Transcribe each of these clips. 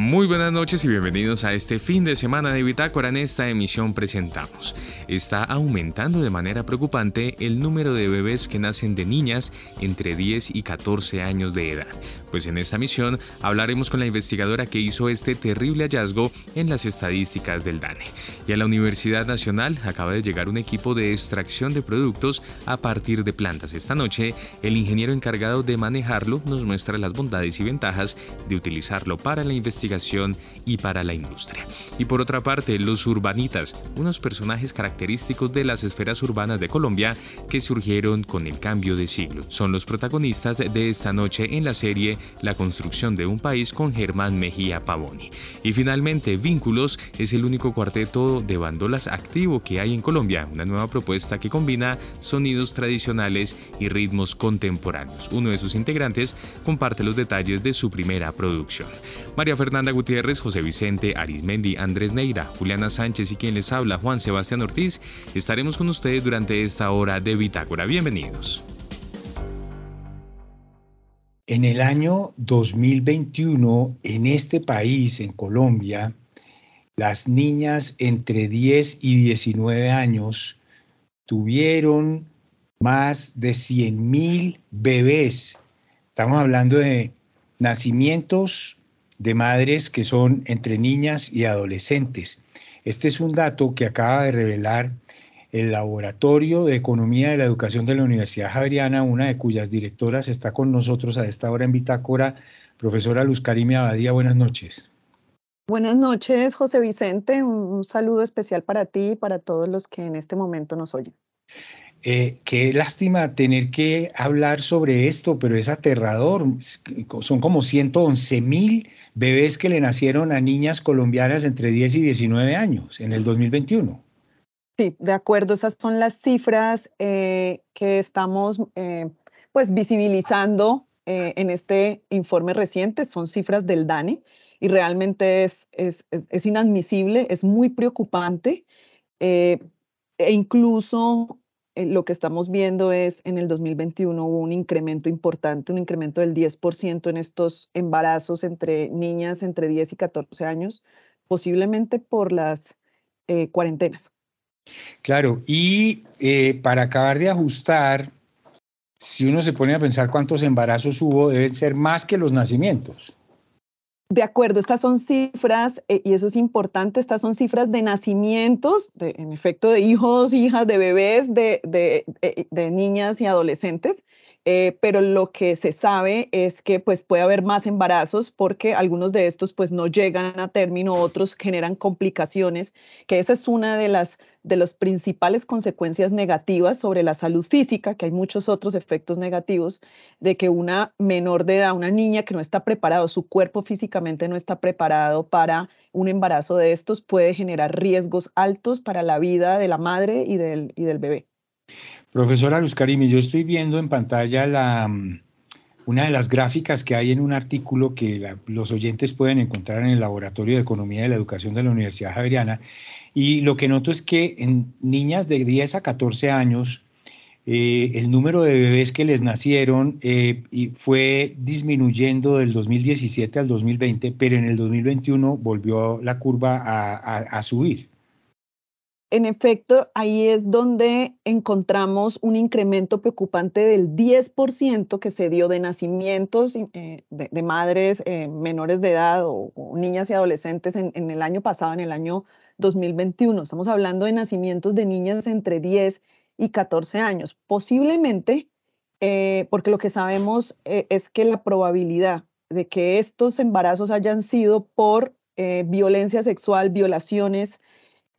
Muy buenas noches y bienvenidos a este fin de semana de Bitácora. En esta emisión presentamos. Está aumentando de manera preocupante el número de bebés que nacen de niñas entre 10 y 14 años de edad. Pues en esta misión hablaremos con la investigadora que hizo este terrible hallazgo en las estadísticas del DANE. Y a la Universidad Nacional acaba de llegar un equipo de extracción de productos a partir de plantas. Esta noche, el ingeniero encargado de manejarlo nos muestra las bondades y ventajas de utilizarlo para la investigación y para la industria. Y por otra parte, los urbanitas, unos personajes característicos de las esferas urbanas de Colombia que surgieron con el cambio de siglo. Son los protagonistas de esta noche en la serie la construcción de un país con Germán Mejía Pavoni. Y finalmente, Vínculos es el único cuarteto de bandolas activo que hay en Colombia, una nueva propuesta que combina sonidos tradicionales y ritmos contemporáneos. Uno de sus integrantes comparte los detalles de su primera producción. María Fernanda Gutiérrez, José Vicente Arismendi, Andrés Neira, Juliana Sánchez y quien les habla, Juan Sebastián Ortiz, estaremos con ustedes durante esta hora de Bitácora. Bienvenidos. En el año 2021, en este país, en Colombia, las niñas entre 10 y 19 años tuvieron más de 100 mil bebés. Estamos hablando de nacimientos de madres que son entre niñas y adolescentes. Este es un dato que acaba de revelar el Laboratorio de Economía de la Educación de la Universidad Javeriana, una de cuyas directoras está con nosotros a esta hora en Bitácora, profesora Luz Karimi Abadía. Buenas noches. Buenas noches, José Vicente. Un, saludo especial para ti y para todos los que en este momento nos oyen. Eh, qué lástima tener que hablar sobre esto, pero es aterrador. Son como 111 mil bebés que le nacieron a niñas colombianas entre 10 y 19 años en el 2021. Sí, de acuerdo, esas son las cifras eh, que estamos eh, pues visibilizando eh, en este informe reciente, son cifras del DANE y realmente es, es, es inadmisible, es muy preocupante e incluso lo que estamos viendo es en el 2021 hubo un incremento importante, un incremento del 10% en estos embarazos entre niñas entre 10 y 14 años, posiblemente por las cuarentenas. Claro, y eh, para acabar de ajustar, si uno se pone a pensar cuántos embarazos hubo, deben ser más que los nacimientos. De acuerdo, estas son cifras, eh, y eso es importante, estas son cifras de nacimientos, en efecto, de hijos, hijas, de bebés, de, de eh, niñas y adolescentes. Eh, pero lo que se sabe es que pues puede haber más embarazos porque algunos de estos pues no llegan a término, otros generan complicaciones, que esa es una de las de las principales consecuencias negativas sobre la salud física, que hay muchos otros efectos negativos, de que una menor de edad, una niña que no está preparado, su cuerpo físicamente no está preparado para un embarazo de estos, puede generar riesgos altos para la vida de la madre y del, y del bebé. Profesora Luz Karimi, yo estoy viendo en pantalla la, mm, una de las gráficas que hay en un artículo que los oyentes pueden encontrar en el Laboratorio de Economía de la Educación de la Universidad Javeriana. Y lo que noto es que en niñas de 10 a 14 años, eh, el número de bebés que les nacieron eh, fue disminuyendo del 2017 al 2020, pero en el 2021 volvió la curva a subir en efecto, ahí es donde encontramos un incremento preocupante del 10% que se dio de nacimientos eh, de, madres eh, menores de edad o, niñas y adolescentes en, el año pasado, en el año 2021. Estamos hablando de nacimientos de niñas entre 10 y 14 años. Posiblemente, eh, porque lo que sabemos es que la probabilidad de que estos embarazos hayan sido por violencia sexual, violaciones,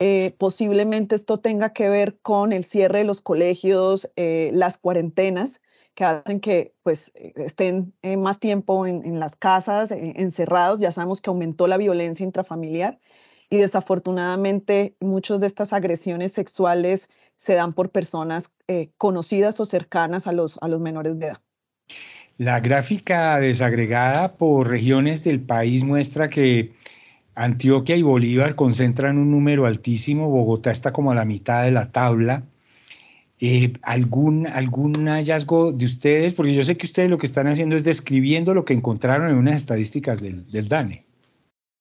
eh, posiblemente esto tenga que ver con el cierre de los colegios, eh, las cuarentenas que hacen que pues eh, estén más tiempo en, las casas, encerrados. Ya sabemos que aumentó la violencia intrafamiliar y desafortunadamente muchas de estas agresiones sexuales se dan por personas conocidas o cercanas a los, a los menores de edad. La gráfica desagregada por regiones del país muestra que Antioquia y Bolívar concentran un número altísimo, Bogotá está como a la mitad de la tabla. Eh, ¿algún, ¿Algún hallazgo de ustedes? Porque yo sé que ustedes lo que están haciendo es describiendo lo que encontraron en unas estadísticas del, DANE.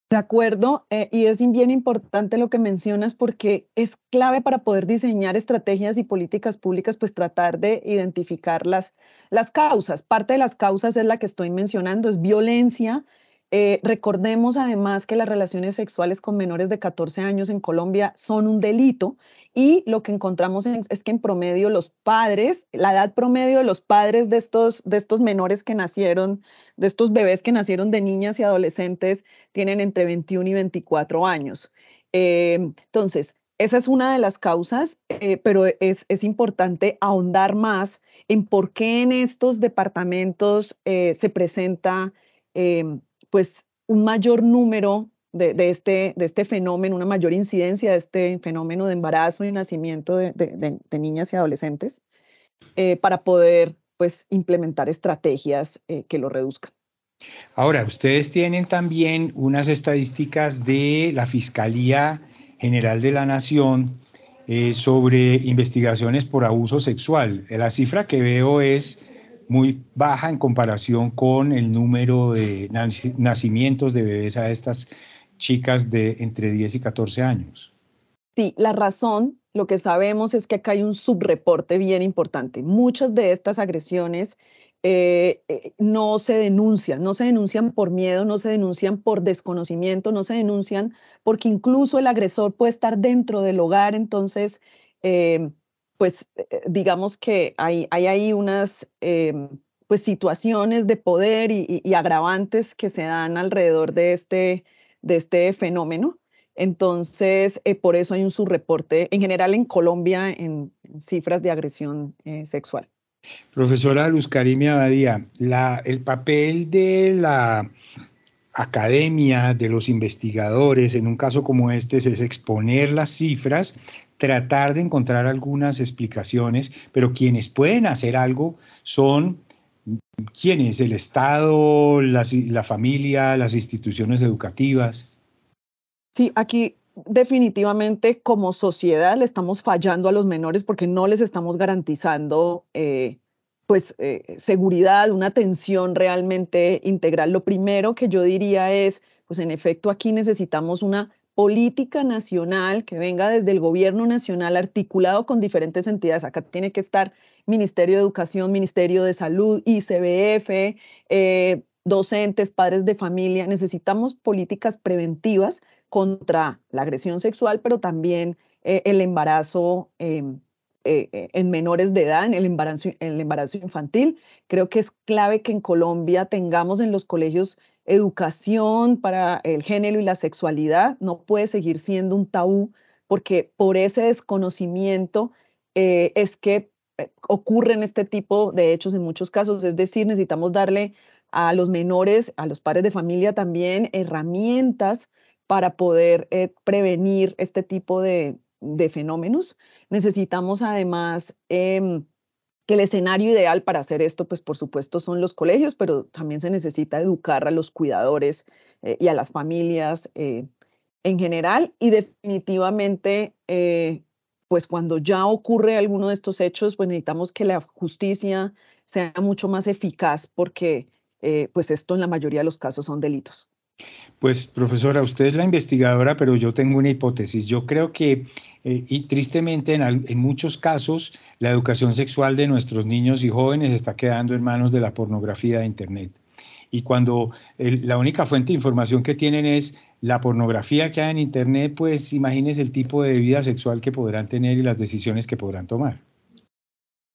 De acuerdo, eh, y es bien importante lo que mencionas porque es clave para poder diseñar estrategias y políticas públicas, pues tratar de identificar las, las causas. Parte de las causas es la que estoy mencionando, es violencia, eh, recordemos además que las relaciones sexuales con menores de 14 años en Colombia son un delito y lo que encontramos es que en promedio los padres, la edad promedio de los padres de estos, de estos menores que nacieron, de estos bebés que nacieron de niñas y adolescentes, tienen entre 21 y 24 años. Eh, entonces, esa es una de las causas, eh, pero es, es, importante ahondar más en por qué en estos departamentos se presenta pues un mayor número de, este, de este fenómeno, una mayor incidencia de este fenómeno de embarazo y nacimiento de, niñas y adolescentes eh, para poder pues implementar estrategias eh, que lo reduzcan. Ahora, ustedes tienen también unas estadísticas de la Fiscalía General de la Nación eh, sobre investigaciones por abuso sexual. La cifra que veo es muy baja en comparación con el número de nacimientos de bebés a estas chicas de entre 10 y 14 años. Sí, la razón, lo que sabemos es que acá hay un subreporte bien importante. Muchas de estas agresiones eh, eh, no se denuncian, no se denuncian por miedo, no se denuncian por desconocimiento, no se denuncian porque incluso el agresor puede estar dentro del hogar, entonces eh, pues eh, eh, digamos que hay, hay ahí unas em, pues situaciones de poder y, agravantes que se dan alrededor de este, de este fenómeno. Entonces, eh, por eso hay un subreporte en general en Colombia en, cifras de agresión sexual. Profesora Luz Karimia Abadía, la, el papel de la academia, de los investigadores, en un caso como este, es exponer las cifras, tratar de encontrar algunas explicaciones, pero quienes pueden hacer algo son quienes, el Estado, la familia, las instituciones educativas. Sí, aquí definitivamente como sociedad le estamos fallando a los menores porque no les estamos garantizando eh, pues eh, seguridad, una atención realmente integral. Lo primero que yo diría es, pues en efecto aquí necesitamos una política nacional que venga desde el gobierno nacional articulado con diferentes entidades. Acá tiene que estar Ministerio de Educación, Ministerio de Salud, ICBF, eh, docentes, padres de familia. Necesitamos políticas preventivas contra la agresión sexual, pero también eh, el embarazo. Em, eh, en menores de edad, en el embarazo, el embarazo infantil. Creo que es clave que en Colombia tengamos en los colegios educación para el género y la sexualidad no puede seguir siendo un tabú porque por ese desconocimiento eh, es que eh, ocurren este tipo de hechos en muchos casos. Es decir, necesitamos darle a los menores, a los padres de familia también herramientas para poder eh, prevenir este tipo de, de, fenómenos. Necesitamos además em, que el escenario ideal para hacer esto, pues por supuesto son los colegios, pero también se necesita educar a los cuidadores eh, y a las familias eh, en general y definitivamente, eh, pues cuando ya ocurre alguno de estos hechos, pues necesitamos que la justicia sea mucho más eficaz porque pues esto en la mayoría de los casos son delitos. Pues profesora, usted es la investigadora, pero yo tengo una hipótesis. Yo creo que, eh, y tristemente en, muchos casos, la educación sexual de nuestros niños y jóvenes está quedando en manos de la pornografía de Internet. Y cuando la única fuente de información que tienen es la pornografía que hay en Internet, pues imagínense el tipo de vida sexual que podrán tener y las decisiones que podrán tomar.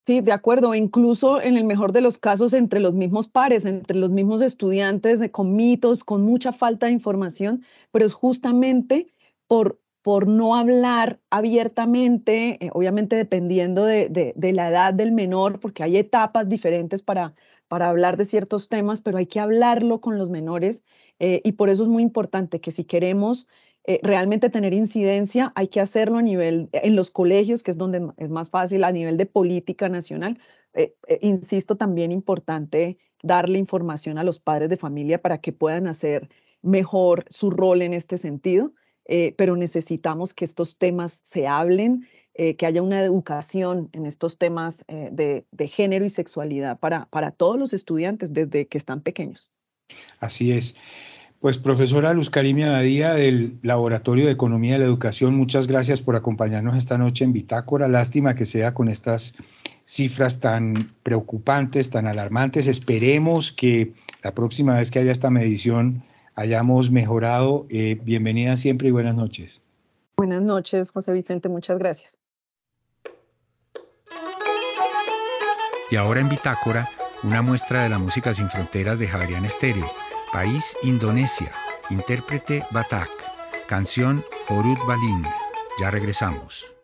Sí, de acuerdo. Incluso en el mejor de los casos entre los mismos pares, entre los mismos estudiantes, con mitos, con mucha falta de información, pero es justamente por, por no hablar abiertamente, eh, obviamente dependiendo de, la edad del menor, porque hay etapas diferentes para, hablar de ciertos temas, pero hay que hablarlo con los menores eh, y por eso es muy importante que si queremos eh, realmente tener incidencia, hay que hacerlo a nivel, en los colegios, que es donde es más fácil, a nivel de política nacional. Insisto, también importante darle información a los padres de familia para que puedan hacer mejor su rol en este sentido, eh, pero necesitamos que estos temas se hablen, eh, que haya una educación en estos temas eh, de, género y sexualidad para, para todos los estudiantes desde que están pequeños. Así es. Pues profesora Luz Karimia Badía del Laboratorio de Economía de la Educación, muchas gracias por acompañarnos esta noche en Bitácora. Lástima que sea con estas cifras tan preocupantes, tan alarmantes. Esperemos que la próxima vez que haya esta medición hayamos mejorado. Eh, bienvenida siempre y buenas noches. Buenas noches, José Vicente, muchas gracias. Y ahora en Bitácora, una muestra de la música sin fronteras de Javerian Estéreo, país Indonesia, intérprete Batak, canción Horut Balin. Ya regresamos.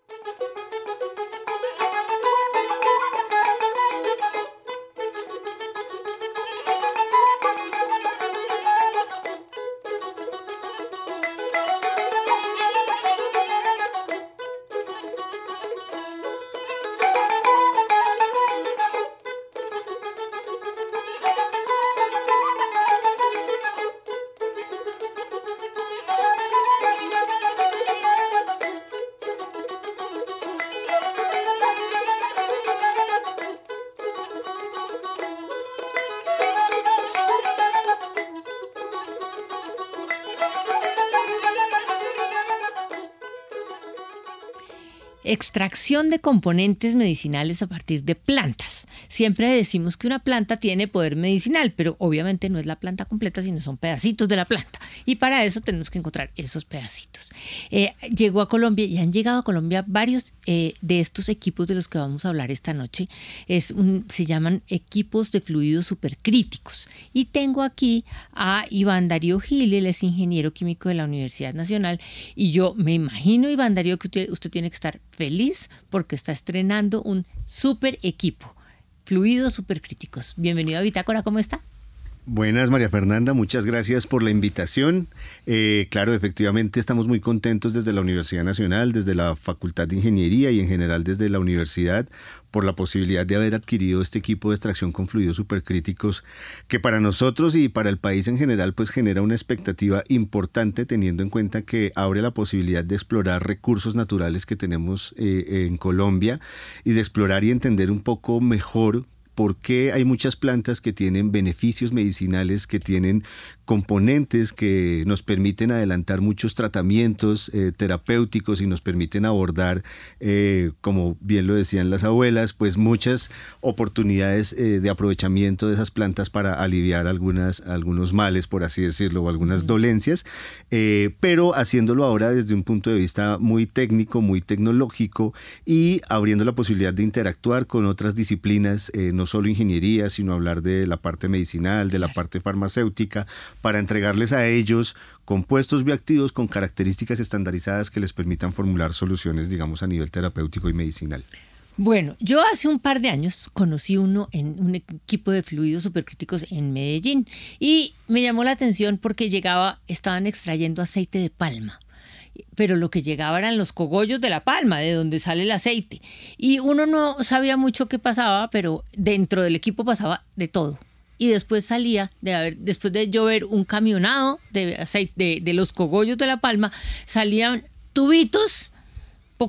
Extracción de componentes medicinales a partir de plantas. Siempre decimos que una planta tiene poder medicinal, pero obviamente no es la planta completa, sino son pedacitos de la planta. Y para eso tenemos que encontrar esos pedacitos. Eh, llegó a Colombia y han llegado a Colombia varios eh, de estos equipos de los que vamos a hablar esta noche. Es se llaman equipos de fluidos supercríticos. Y tengo aquí a Iván Darío Gil, él es ingeniero químico de la Universidad Nacional. Y yo me imagino, Iván Darío, que usted, tiene que estar feliz porque está estrenando un super equipo. Fluidos supercríticos. Bienvenido a Bitácora, ¿cómo está? Buenas, María Fernanda, muchas gracias por la invitación. Eh, claro, efectivamente estamos muy contentos desde la Universidad Nacional, desde la Facultad de Ingeniería y en general desde la universidad por la posibilidad de haber adquirido este equipo de extracción con fluidos supercríticos que para nosotros y para el país en general pues genera una expectativa importante teniendo en cuenta que abre la posibilidad de explorar recursos naturales que tenemos eh, en Colombia y de explorar y entender un poco mejor por qué hay muchas plantas que tienen beneficios medicinales, que tienen componentes que nos permiten adelantar muchos tratamientos eh, terapéuticos y nos permiten abordar, eh, como bien lo decían las abuelas, pues muchas oportunidades eh, de aprovechamiento de esas plantas para aliviar algunas, algunos males, por así decirlo, o algunas dolencias, pero haciéndolo ahora desde un punto de vista muy técnico, muy tecnológico y abriendo la posibilidad de interactuar con otras disciplinas, no solo ingeniería, sino hablar de la parte medicinal, de la parte farmacéutica, para entregarles a ellos compuestos bioactivos con características estandarizadas que les permitan formular soluciones, digamos, a nivel terapéutico y medicinal. Bueno, yo hace un par de años conocí uno en un equipo de fluidos supercríticos en Medellín y me llamó la atención porque llegaba, estaban extrayendo aceite de palma pero lo que llegaba eran los cogollos de la palma, de donde sale el aceite. Y uno no sabía mucho qué pasaba, pero dentro del equipo pasaba de todo y después salía de haber, después de llover un camionado de aceite de, los cogollos de la palma, salían tubitos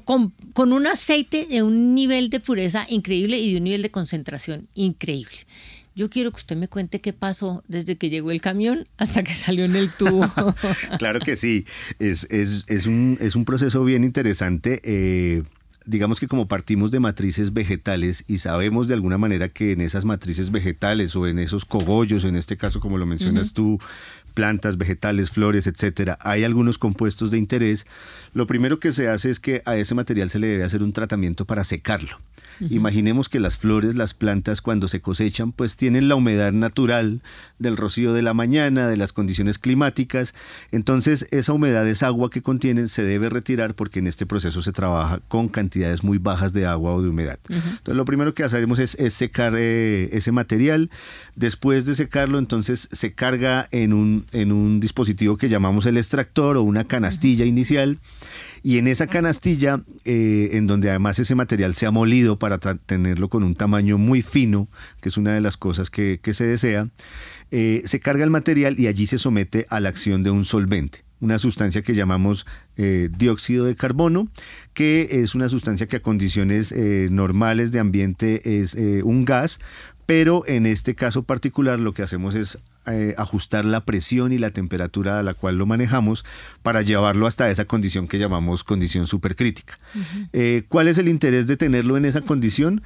con, con, un aceite de un nivel de pureza increíble y de un nivel de concentración increíble. Yo quiero que usted me cuente qué pasó desde que llegó el camión hasta que salió en el tubo. claro que sí, es, es, es, un, es un proceso bien interesante. Eh, digamos que como partimos de matrices vegetales y sabemos de alguna manera que en esas matrices vegetales o en esos cogollos, en este caso como lo mencionas tú, plantas, vegetales, flores, etcétera, hay algunos compuestos de interés, lo primero que se hace es que a ese material se le debe hacer un tratamiento para secarlo. Imaginemos que las flores, las plantas cuando se cosechan, pues tienen la humedad natural del rocío de la mañana, de las condiciones climáticas. Entonces esa humedad, esa agua que contienen, se debe retirar porque en este proceso se trabaja con cantidades muy bajas de agua o de humedad. Entonces lo primero que haremos es, secar eh, ese material. Después de secarlo, entonces se carga en un, en un dispositivo que llamamos el extractor o una canastilla inicial. Y en esa canastilla, eh, en donde además ese material se ha molido para tenerlo con un tamaño muy fino, que es una de las cosas que, se desea, eh, se carga el material y allí se somete a la acción de un solvente una sustancia que llamamos eh, dióxido de carbono, que es una sustancia que a condiciones eh, normales de ambiente es un gas, pero en este caso particular lo que hacemos es ajustar la presión y la temperatura a la cual lo manejamos para llevarlo hasta esa condición que llamamos condición supercrítica. ¿Cuál es el interés de tenerlo en esa condición?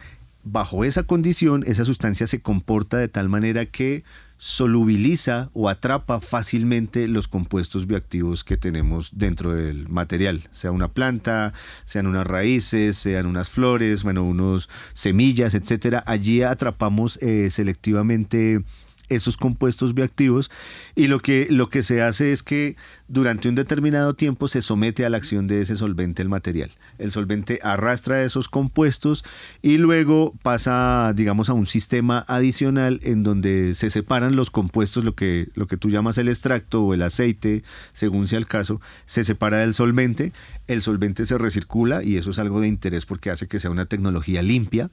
bajo esa condición, esa sustancia se comporta de tal manera que solubiliza o atrapa fácilmente los compuestos bioactivos que tenemos dentro del material, sea una planta, sean unas raíces, sean unas flores, bueno, unos semillas, etcétera. Allí atrapamos eh, selectivamente esos compuestos bioactivos y lo que, lo que se hace es que durante un determinado tiempo se somete a la acción de ese solvente el material. El solvente arrastra esos compuestos y luego pasa, digamos, a un sistema adicional en donde se separan los compuestos, lo que, lo que tú llamas el extracto o el aceite, según sea el caso, se separa del solvente, el solvente se recircula y eso es algo de interés porque hace que sea una tecnología limpia.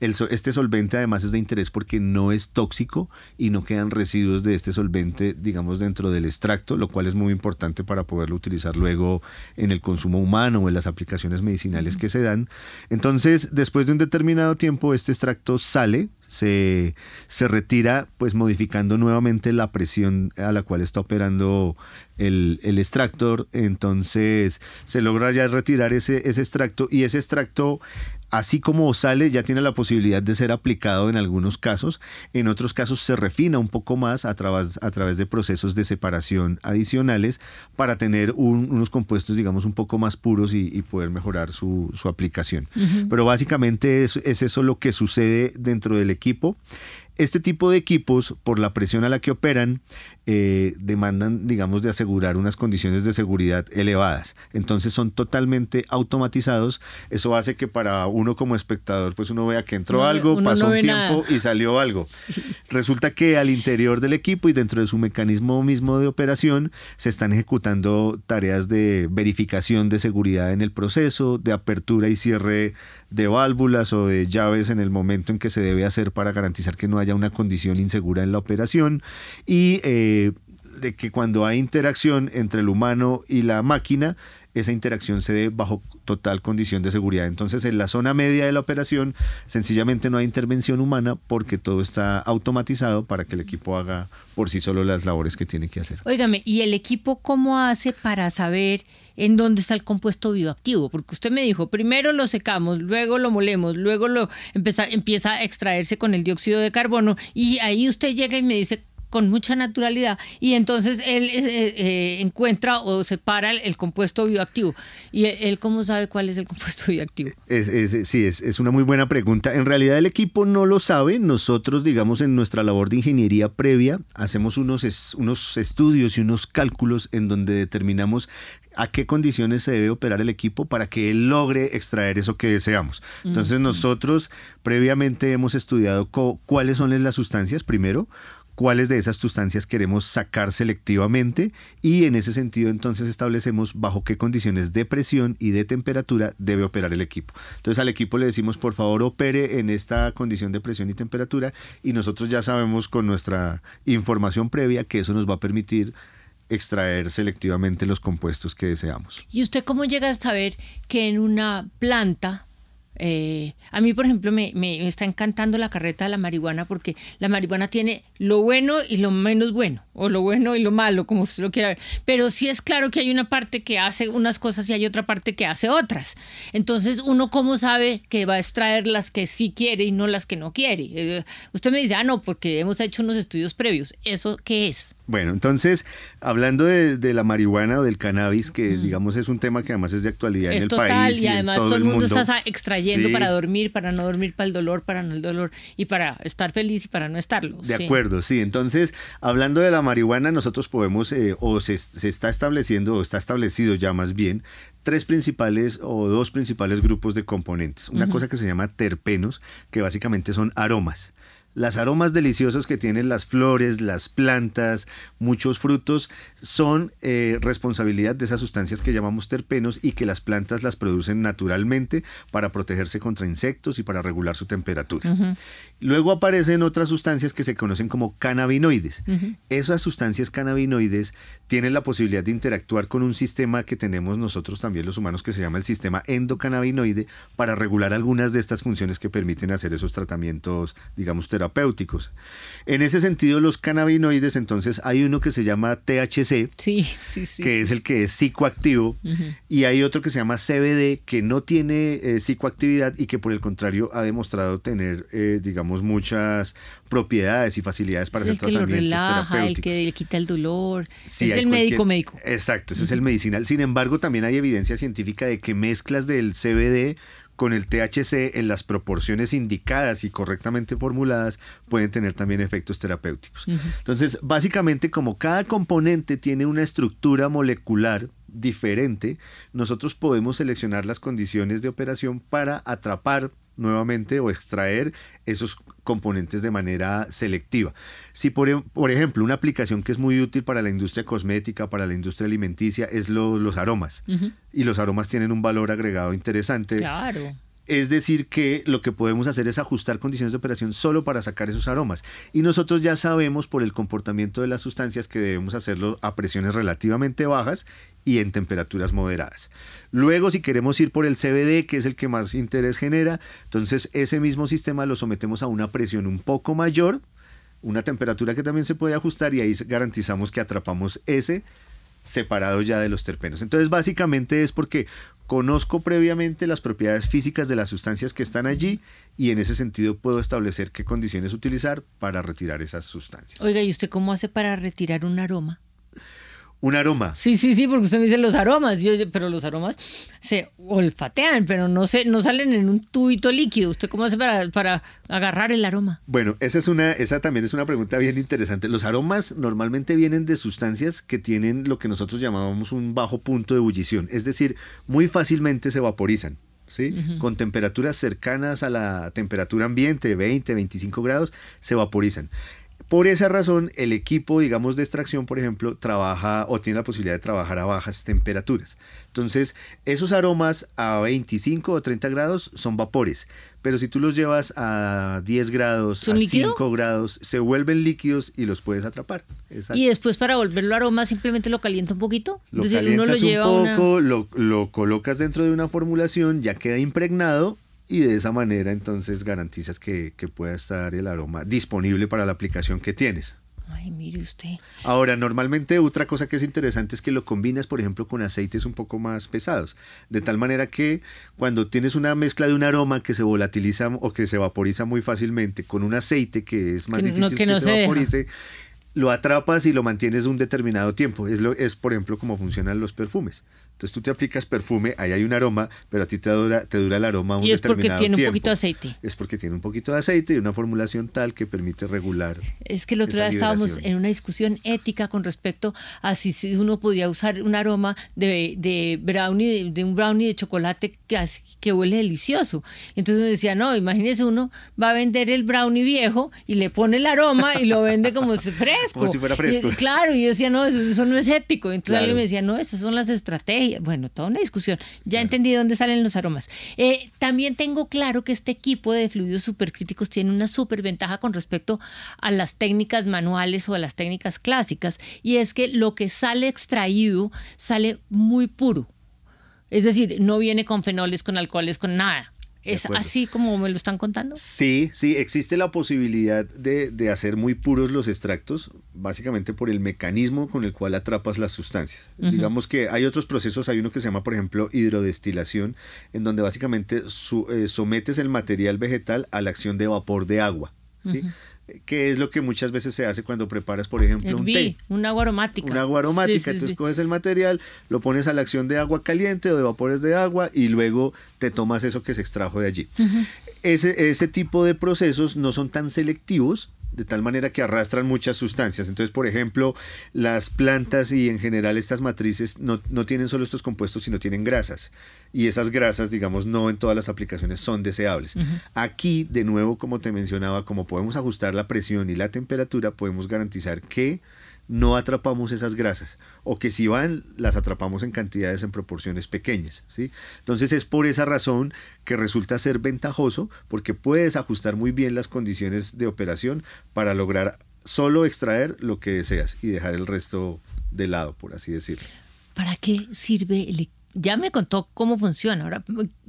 este solvente además es de interés porque no es tóxico y no quedan residuos de este solvente, digamos, dentro del extracto, lo cual es muy importante para poderlo utilizar luego en el consumo humano o en las aplicaciones medicinales que se dan. Entonces, después de un determinado tiempo, este extracto sale, se, se, retira, pues modificando nuevamente la presión a la cual está operando el, el extractor. Entonces se logra ya retirar ese, ese extracto y ese extracto así como sale, ya tiene la posibilidad de ser aplicado en algunos casos. En otros casos se refina un poco más a través, a través de procesos de separación adicionales para tener unos compuestos, digamos, un poco más puros y, poder mejorar su, aplicación. Pero básicamente es, es eso lo que sucede dentro del equipo. Este tipo de equipos, por la presión a la que operan, eh, demandan, digamos, de asegurar unas condiciones de seguridad elevadas. Entonces son totalmente automatizados. Eso hace que para uno como espectador, pues uno vea que entró algo, pasó un tiempo y salió algo. Resulta que al interior del equipo y dentro de su mecanismo mismo de operación se están ejecutando tareas de verificación de seguridad en el proceso, de apertura y cierre de válvulas o de llaves en el momento en que se debe hacer para garantizar que no haya una condición insegura en la operación y eh, de que cuando hay interacción entre el humano y la máquina, esa interacción se dé bajo total condición de seguridad. Entonces, en la zona media de la operación, sencillamente no hay intervención humana porque todo está automatizado para que el equipo haga por sí solo las labores que tiene que hacer. Óigame, ¿y el equipo cómo hace para saber en dónde está el compuesto bioactivo? Porque usted me dijo, primero lo secamos, luego lo molemos, luego lo empieza, empieza a extraerse con el dióxido de carbono y ahí usted llega y me dice con mucha naturalidad y entonces él eh, eh, encuentra o separa el, compuesto bioactivo. ¿Y él, cómo sabe cuál es el compuesto bioactivo? sí, es, una muy buena pregunta. En realidad el equipo no lo sabe. Nosotros, digamos, en nuestra labor de ingeniería previa, hacemos unos, unos estudios y unos cálculos en donde determinamos a qué condiciones se debe operar el equipo para que él logre extraer eso que deseamos. Entonces nosotros previamente hemos estudiado cuáles son las sustancias primero, cuáles de esas sustancias queremos sacar selectivamente y en ese sentido entonces establecemos bajo qué condiciones de presión y de temperatura debe operar el equipo. Entonces al equipo le decimos por favor opere en esta condición de presión y temperatura y nosotros ya sabemos con nuestra información previa que eso nos va a permitir extraer selectivamente los compuestos que deseamos. ¿Y usted cómo llega a saber que en una planta eh, a mí, por ejemplo, me, está encantando la carreta de la marihuana porque la marihuana tiene lo bueno y lo menos bueno, o lo bueno y lo malo, como usted lo quiera ver. Pero sí es claro que hay una parte que hace unas cosas y hay otra parte que hace otras. Entonces, uno cómo sabe que va a extraer las que sí quiere y no las que no quiere. Eh, usted me dice, ah, no, porque hemos hecho unos estudios previos. ¿Eso qué es? Bueno, entonces, hablando de, la marihuana o del cannabis, que mm. digamos es un tema que además es de actualidad en el país. Y, y además todo, el mundo, está extrayendo para dormir, para no dormir, para el dolor, para no el dolor, y para estar feliz y para no estarlo. De acuerdo, sí. Entonces, hablando de la marihuana, nosotros podemos, eh, o se, está estableciendo, o está establecido ya más bien, tres principales o dos principales grupos de componentes. Una cosa que se llama terpenos, que básicamente son aromas Las aromas deliciosos que tienen las flores, las plantas, muchos frutos, son eh, responsabilidad de esas sustancias que llamamos terpenos y que las plantas las producen naturalmente para protegerse contra insectos y para regular su temperatura. Luego aparecen otras sustancias que se conocen como cannabinoides. Esas sustancias cannabinoides tienen la posibilidad de interactuar con un sistema que tenemos nosotros también los humanos que se llama el sistema endocannabinoide para regular algunas de estas funciones que permiten hacer esos tratamientos, digamos, terapéuticos terapéuticos. En ese sentido, los cannabinoides, entonces hay uno que se llama THC, sí, que es el que es psicoactivo, y hay otro que se llama CBD, que no tiene eh, psicoactividad y que por el contrario ha demostrado tener, eh, digamos, muchas propiedades y facilidades para hacer tratamientos que lo relaja, El que le quita el dolor. es el médico médico. Exacto, ese es el medicinal. Sin embargo, también hay evidencia científica de que mezclas del CBD con el THC en las proporciones indicadas y correctamente formuladas pueden tener también efectos terapéuticos. Entonces, básicamente como cada componente tiene una estructura molecular diferente, nosotros podemos seleccionar las condiciones de operación para atrapar nuevamente o extraer esos componentes de manera selectiva. Si por, em, por, ejemplo una aplicación que es muy útil para la industria cosmética, para la industria alimenticia, es los aromas. Y los aromas tienen un valor agregado interesante. Claro. Es decir, que lo que podemos hacer es ajustar condiciones de operación solo para sacar esos aromas. Y nosotros ya sabemos por el comportamiento de las sustancias que debemos hacerlo a presiones relativamente bajas y en temperaturas moderadas. Luego, si queremos ir por el CBD, que es el que más interés genera, entonces ese mismo sistema lo sometemos a una presión un poco mayor, una temperatura que también se puede ajustar y ahí garantizamos que atrapamos ese separado ya de los terpenos. Entonces, básicamente es porque conozco previamente las propiedades físicas de las sustancias que están allí y en ese sentido puedo establecer qué condiciones utilizar para retirar esas sustancias. Oiga, ¿y usted cómo hace para retirar un aroma? Un aroma. Sí, sí, sí, porque usted me dice los aromas, yo, pero los aromas se olfatean, pero no se, no salen en un tubito líquido. ¿Usted cómo hace para, para agarrar el aroma? Bueno, esa es una, esa también es una pregunta bien interesante. Los aromas normalmente vienen de sustancias que tienen lo que nosotros llamamos un bajo punto de ebullición, es decir, muy fácilmente se vaporizan. ¿Sí? Con temperaturas cercanas a la temperatura ambiente, 20, 25 grados, se vaporizan. Por esa razón, el equipo, digamos, de extracción, por ejemplo, trabaja o tiene la posibilidad de trabajar a bajas temperaturas. Entonces, esos aromas a 25 o 30 grados son vapores, pero si tú los llevas a 10 grados, a 5 grados, se vuelven líquidos y los puedes atrapar. Y después para volverlo aroma simplemente lo calienta un poquito. Lo calientas un poco, lo, lo colocas dentro de una formulación, ya queda impregnado y de esa manera entonces garantizas que, pueda estar el aroma disponible para la aplicación que tienes. Ay, mire usted. Ahora, normalmente otra cosa que es interesante es que lo combinas, por ejemplo, con aceites un poco más pesados, de tal manera que cuando tienes una mezcla de un aroma que se volatiliza o que se vaporiza muy fácilmente con un aceite que es más difícil que, se, vaporice, lo atrapas y lo mantienes un determinado tiempo. Es, lo, es, por ejemplo, como funcionan los perfumes. Entonces tú te aplicas perfume, ahí hay un aroma, pero a ti te dura, te dura el aroma un Y es porque tiene un poquito de aceite. Es porque tiene un poquito de aceite y una formulación tal que permite regular. Es que el otro día estábamos en una discusión ética con respecto a si, uno podía usar un aroma de, de brownie, de, un brownie de chocolate que, que huele delicioso. Entonces uno decía, no, imagínese uno va a vender el brownie viejo y le pone el aroma y lo vende como fresco. Como si fuera fresco. claro, y yo decía, no, eso, no es ético. Entonces alguien me decía, no, esas son las estrategias bueno, toda una discusión. Ya entendí dónde salen los aromas. Eh, también tengo claro que este equipo de fluidos supercríticos tiene una superventaja con respecto a las técnicas manuales o a las técnicas clásicas, y es que lo que sale extraído sale muy puro. Es decir, no viene con fenoles, con alcoholes, con nada. ¿Es así como me lo están contando? Sí, sí, existe la posibilidad de, hacer muy puros los extractos, básicamente por el mecanismo con el cual atrapas las sustancias. Digamos que hay otros procesos, hay uno que se llama, por ejemplo, hidrodestilación, en donde básicamente eh, sometes el material vegetal a la acción de vapor de agua. ¿sí? Que es lo que muchas veces se hace cuando preparas, por ejemplo, un té. Un agua aromática. Un agua aromática. Entonces coges el material, lo pones a la acción de agua caliente o de vapores de agua y luego te tomas eso que se extrajo de allí. ese, ese tipo de procesos no son tan selectivos, de tal manera que arrastran muchas sustancias. Entonces, por ejemplo, las plantas y en general estas matrices no, tienen solo estos compuestos, sino tienen grasas. Y esas grasas, digamos, no en todas las aplicaciones son deseables. Aquí, de nuevo, como te mencionaba, como podemos ajustar la presión y la temperatura, podemos garantizar que no atrapamos esas grasas o que si van las atrapamos en cantidades en proporciones pequeñas, ¿sí? Entonces es por esa razón que resulta ser ventajoso porque puedes ajustar muy bien las condiciones de operación para lograr solo extraer lo que deseas y dejar el resto de lado, por así decirlo. ¿Para qué sirve el ya me contó cómo funciona. Ahora,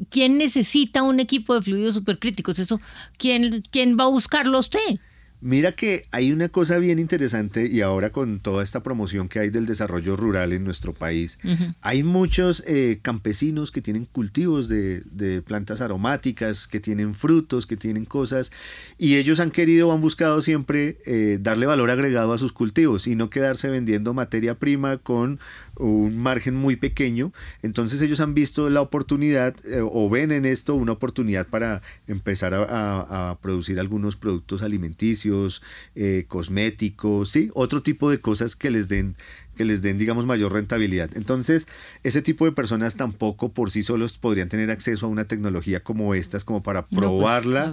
¿quién necesita un equipo de fluidos supercríticos? Eso, ¿quién, quién va a buscarlo usted? Mira que hay una cosa bien interesante y ahora con toda esta promoción que hay del desarrollo rural en nuestro país, hay muchos eh, campesinos que tienen cultivos de, plantas aromáticas, que tienen frutos, que tienen cosas, y ellos han querido o han buscado siempre eh, darle valor agregado a sus cultivos y no quedarse vendiendo materia prima con un margen muy pequeño, entonces ellos han visto la oportunidad eh, o ven en esto una oportunidad para empezar a, producir algunos productos alimenticios, eh, cosméticos, ¿sí? otro tipo de cosas que les den que les den, digamos, mayor rentabilidad. Entonces, ese tipo de personas tampoco por sí solos podrían tener acceso a una tecnología como estas, como para pues, probarla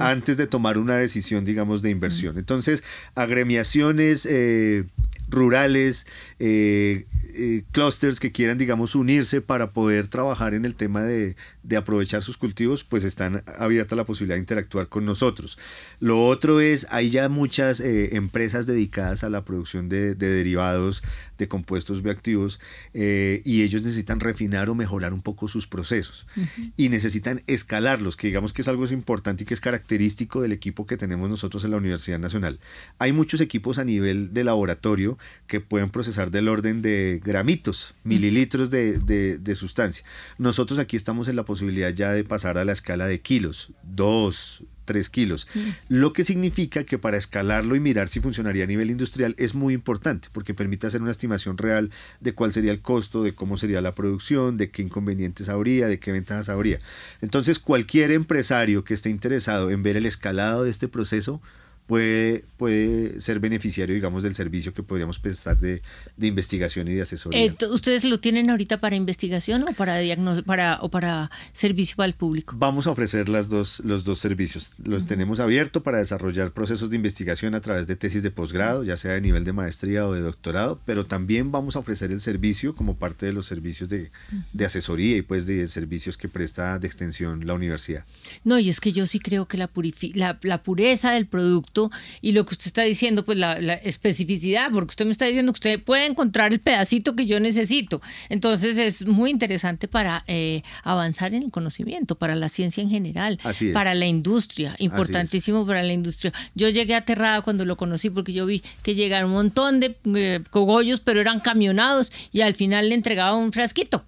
antes de tomar una decisión, digamos, de inversión. Entonces, agremiaciones eh, rurales, eh, clusters que quieran, digamos, unirse para poder trabajar en el tema de, aprovechar sus cultivos, pues están abiertas la posibilidad de interactuar con nosotros. Lo otro es, hay ya muchas empresas dedicadas a la producción de derivados de compuestos bioactivos eh, y ellos necesitan refinar o mejorar un poco sus procesos y necesitan escalarlos, que digamos que es algo importante y que es característico del equipo que tenemos nosotros en la Universidad Nacional. Hay muchos equipos a nivel de laboratorio que pueden procesar del orden de gramitos, mililitros de, de sustancia. Nosotros aquí estamos en la posibilidad ya de pasar a la escala de kilos, dos, 3 kilos. Mm. Lo que significa que para escalarlo y mirar si funcionaría a nivel industrial es muy importante porque permite hacer una estimación real de cuál sería el costo, de cómo sería la producción, de qué inconvenientes habría, de qué ventajas habría. Entonces cualquier empresario que esté interesado en ver el escalado de este proceso, puede, puede ser beneficiario, digamos, del servicio que podríamos prestar de, investigación y de asesoría. Eh, ¿Ustedes lo tienen ahorita para investigación o para, para, o para servicio al público? Vamos a ofrecer las dos, los dos servicios. Los tenemos abiertos para desarrollar procesos de investigación a través de tesis de posgrado, ya sea de nivel de maestría o de doctorado, pero también vamos a ofrecer el servicio como parte de los servicios de, asesoría y pues de servicios que presta de extensión la universidad. No, y es que yo sí creo que la, la, la pureza del producto y lo que usted está diciendo, pues la, especificidad, porque usted me está diciendo que usted puede encontrar el pedacito que yo necesito. Entonces es muy interesante para eh, avanzar en el conocimiento, para la ciencia en general, para la industria, importantísimo para la industria. Yo llegué aterrada cuando lo conocí porque yo vi que llegaron un montón de eh, cogollos, pero eran camionados y al final le entregaba un frasquito.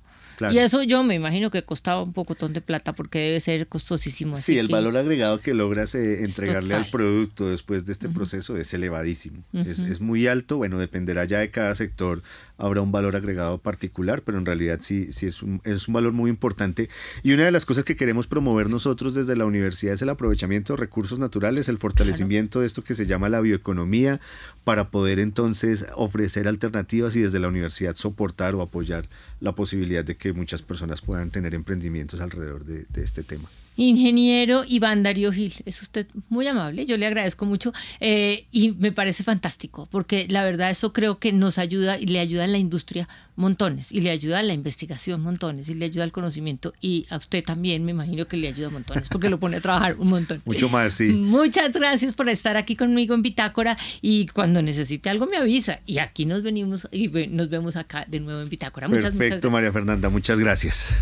Y eso yo me imagino que costaba un pocotón de plata porque debe ser costosísimo. Sí, el valor agregado que logras eh, entregarle al producto después de este proceso es elevadísimo. es, es, muy alto, bueno, dependerá ya de cada sector habrá un valor agregado particular, pero en realidad sí, sí es un, es un valor muy importante. Y una de las cosas que queremos promover nosotros desde la universidad es el aprovechamiento de recursos naturales, el fortalecimiento de esto que se llama la bioeconomía, para poder entonces ofrecer alternativas y desde la universidad soportar o apoyar la posibilidad de que muchas personas puedan tener emprendimientos alrededor de este tema. Ingeniero Iván Darío Gil, es usted muy amable, yo le agradezco mucho eh, y me parece fantástico, porque la verdad eso creo que nos ayuda y le ayuda a la industria montones, y le ayuda a la investigación montones, y le ayuda al conocimiento, y a usted también me imagino que le ayuda montones, porque lo pone a trabajar un montón. Mucho más, sí. Muchas gracias por estar aquí conmigo en Bitácora, y cuando necesite algo me avisa, y aquí nos venimos y nos vemos acá de nuevo en Bitácora. Muchas, Perfecto, María Fernanda, muchas gracias.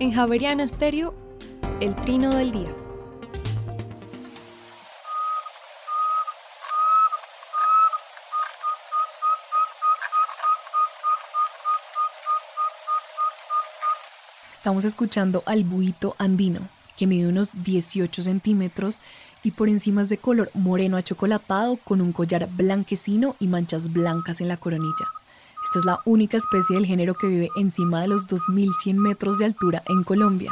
En Javeriana Estéreo, el trino del día. Estamos escuchando al buito andino, que mide unos 18 centímetros y por encima es de color moreno achocolatado con un collar blanquecino y manchas blancas en la coronilla. Esta es la única especie del género que vive encima de los 2.100 metros de altura en Colombia.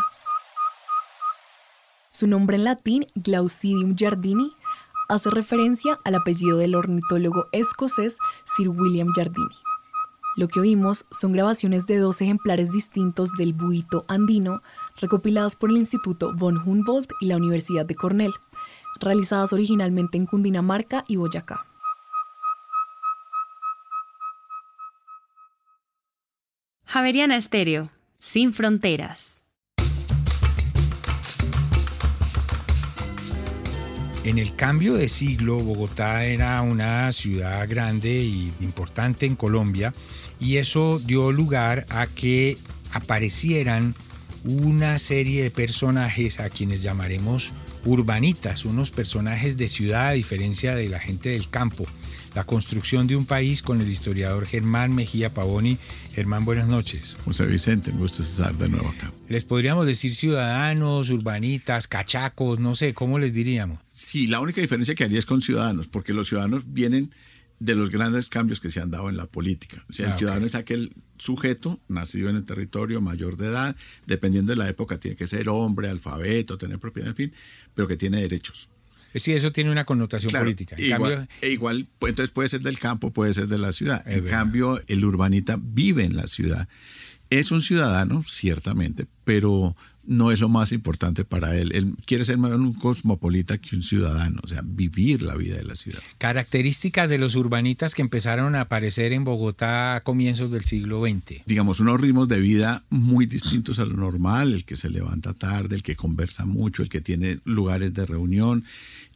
Su nombre en latín, Glaucidium Jardini, hace referencia al apellido del ornitólogo escocés Sir William Jardini. Lo que oímos son grabaciones de dos ejemplares distintos del buito andino recopiladas por el Instituto von Humboldt y la Universidad de Cornell, realizadas originalmente en Cundinamarca y Boyacá. Javeriana Estéreo, sin fronteras. En el cambio de siglo, Bogotá era una ciudad grande y importante en Colombia y eso dio lugar a que aparecieran una serie de personajes a quienes llamaremos urbanitas, unos personajes de ciudad a diferencia de la gente del campo. La construcción de un país con el historiador Germán Mejía Pavoni. Germán, buenas noches. José Vicente, me gusta estar de nuevo acá. Les podríamos decir ciudadanos, urbanitas, cachacos, no sé, ¿cómo les diríamos? Sí, la única diferencia que haría es con ciudadanos, porque los ciudadanos vienen de los grandes cambios que se han dado en la política. O sea, el ah, ciudadano es aquel sujeto nacido en el territorio, mayor de edad, dependiendo de la época, tiene que ser hombre, alfabeto, tener propiedad, en fin, pero que tiene derechos. Sí, eso tiene una connotación política. igual, e igual, pues, entonces puede ser del campo, puede ser de la ciudad. En cambio, el urbanita vive en la ciudad. Es un ciudadano, ciertamente, pero no es lo más importante para él. Él quiere ser más un cosmopolita que un ciudadano, o sea, vivir la vida de la ciudad. Características de los urbanitas que empezaron a aparecer en Bogotá a comienzos del siglo XX. Digamos, unos ritmos de vida muy distintos a lo normal, el que se levanta tarde, el que conversa mucho, el que tiene lugares de reunión,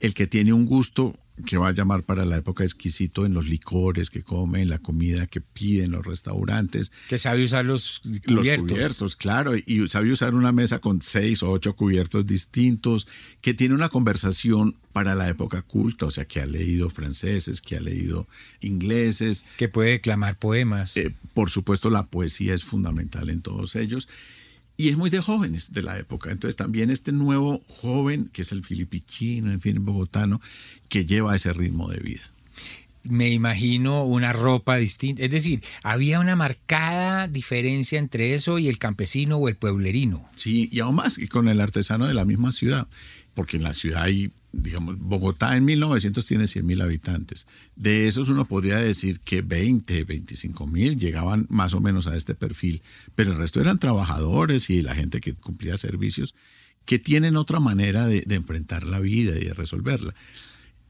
el que tiene un gusto que va a llamar para la época exquisito en los licores que come, en la comida que pide en los restaurantes. Que sabe usar los cubiertos. Los cubiertos, claro, y sabe usar una mesa con seis o ocho cubiertos distintos, que tiene una conversación para la época culta, o sea, que ha leído franceses, que ha leído ingleses. Que puede declamar poemas. Eh, por supuesto, la poesía es fundamental en todos ellos y es muy de jóvenes de la época. Entonces también este nuevo joven, que es el filipichino, en fin, bogotano, que lleva ese ritmo de vida. Me imagino una ropa distinta. Es decir, había una marcada diferencia entre eso y el campesino o el pueblerino. Sí, y aún más, y con el artesano de la misma ciudad, porque en la ciudad hay digamos, Bogotá en 1900 tiene 100 mil habitantes. De esos uno podría decir que 20, 25 mil llegaban más o menos a este perfil, pero el resto eran trabajadores y la gente que cumplía servicios que tienen otra manera de, de enfrentar la vida y de resolverla.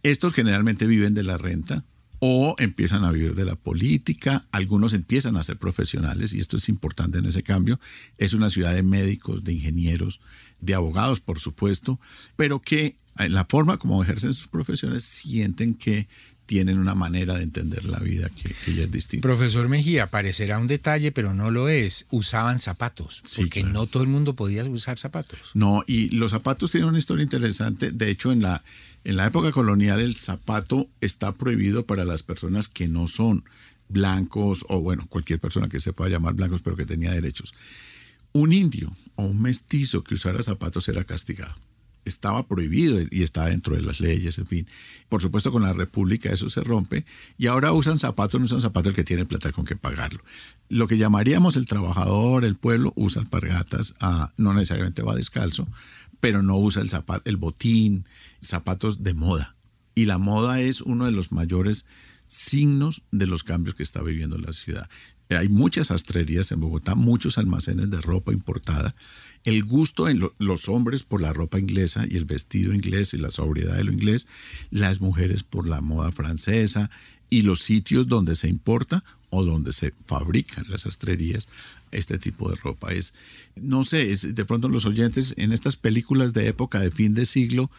Estos generalmente viven de la renta, o empiezan a vivir de la política, algunos empiezan a ser profesionales, y esto es importante en ese cambio, es una ciudad de médicos, de ingenieros, de abogados, por supuesto, pero que en la forma como ejercen sus profesiones sienten que tienen una manera de entender la vida que, ya es distinta. Profesor Mejía, parecerá un detalle, pero no lo es. Usaban zapatos, porque no todo el mundo podía usar zapatos. No, y los zapatos tienen una historia interesante. De hecho, en la, en la época colonial el zapato está prohibido para las personas que no son blancos o, bueno, cualquier persona que se pueda llamar blancos, pero que tenía derechos. Un indio o un mestizo que usara zapatos era castigado estaba prohibido y estaba dentro de las leyes, en fin. Por supuesto, con la República eso se rompe y ahora usan zapatos, no usan zapatos el que tiene plata con que pagarlo. Lo que llamaríamos el trabajador, el pueblo, usa alpargatas, ah, no necesariamente va descalzo, pero no usa el, zapato, el botín, zapatos de moda. Y la moda es uno de los mayores signos de los cambios que está viviendo la ciudad. Hay muchas sastrerías en Bogotá, muchos almacenes de ropa importada el gusto en los hombres por la ropa inglesa y el vestido inglés y la sobriedad de lo inglés, las mujeres por la moda francesa y los sitios donde se importa o donde se fabrican las sastrerías este tipo de ropa. Es, no sé, de pronto los oyentes en estas películas de época de fin de siglo,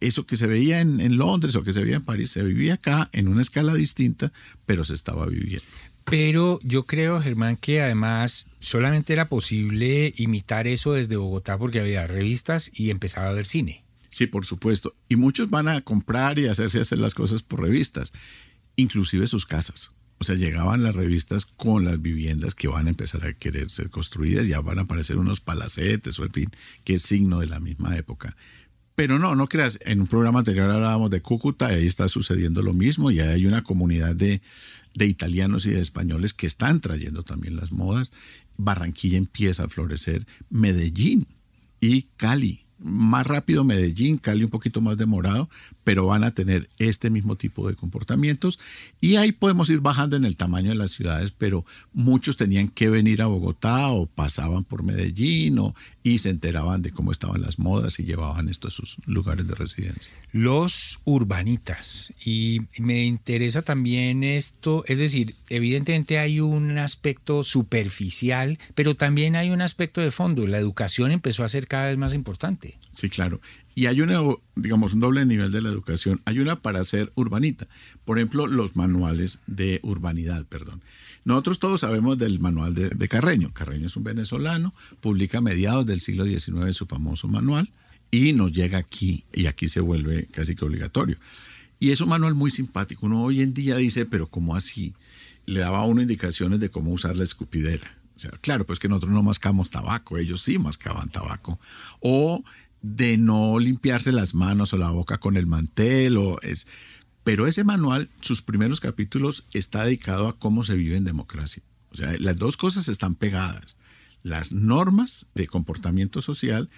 eso que se veía en, en Londres o que se veía en París, se vivía acá en una escala distinta, pero se estaba viviendo. Pero yo creo, Germán, que además solamente era posible imitar eso desde Bogotá porque había revistas y empezaba a ver cine. Sí, por supuesto. Y muchos van a comprar y hacerse hacer las cosas por revistas, inclusive sus casas. O sea, llegaban las revistas con las viviendas que van a empezar a querer ser construidas, ya van a aparecer unos palacetes o en fin, que es signo de la misma época. Pero no, no creas, en un programa anterior hablábamos de Cúcuta, y ahí está sucediendo lo mismo, y hay una comunidad de de italianos y de españoles que están trayendo también las modas. Barranquilla empieza a florecer, Medellín y Cali más rápido Medellín, Cali un poquito más demorado, pero van a tener este mismo tipo de comportamientos y ahí podemos ir bajando en el tamaño de las ciudades, pero muchos tenían que venir a Bogotá o pasaban por Medellín o, y se enteraban de cómo estaban las modas y llevaban esto a sus lugares de residencia. Los urbanitas y me interesa también esto, es decir, evidentemente hay un aspecto superficial, pero también hay un aspecto de fondo, la educación empezó a ser cada vez más importante. Sí, claro. Y hay una, digamos, un doble nivel de la educación. Hay una para ser urbanita. Por ejemplo, los manuales de urbanidad, perdón. Nosotros todos sabemos del manual de, Carreño. Carreño es un venezolano, publica a mediados del siglo XIX su famoso manual y nos llega aquí y aquí se vuelve casi que obligatorio. Y es un manual muy simpático. Uno hoy en día dice, pero ¿cómo así? Le daba a uno indicaciones de cómo usar la escupidera. O sea, claro, pues que nosotros no mascamos tabaco, ellos sí mascaban tabaco. O de no limpiarse las manos o la boca con el mantel o es pero ese manual, sus primeros capítulos está dedicado a cómo se vive en democracia. O sea, las dos cosas están pegadas. Las normas de comportamiento social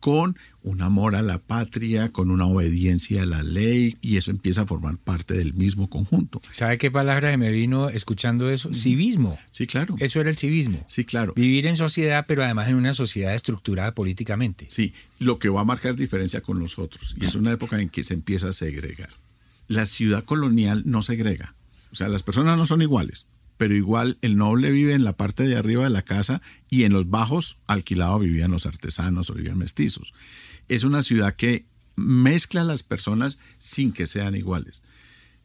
con un amor a la patria, con una obediencia a la ley, y eso empieza a formar parte del mismo conjunto. ¿Sabe qué palabra me vino escuchando eso? Civismo. Sí, claro. Eso era el civismo. Sí, claro. Vivir en sociedad, pero además en una sociedad estructurada políticamente. Sí, lo que va a marcar diferencia con los otros, y es una época en que se empieza a segregar. La ciudad colonial no segrega, o sea, las personas no son iguales pero igual el noble vive en la parte de arriba de la casa y en los bajos alquilados vivían los artesanos o vivían mestizos. Es una ciudad que mezcla las personas sin que sean iguales.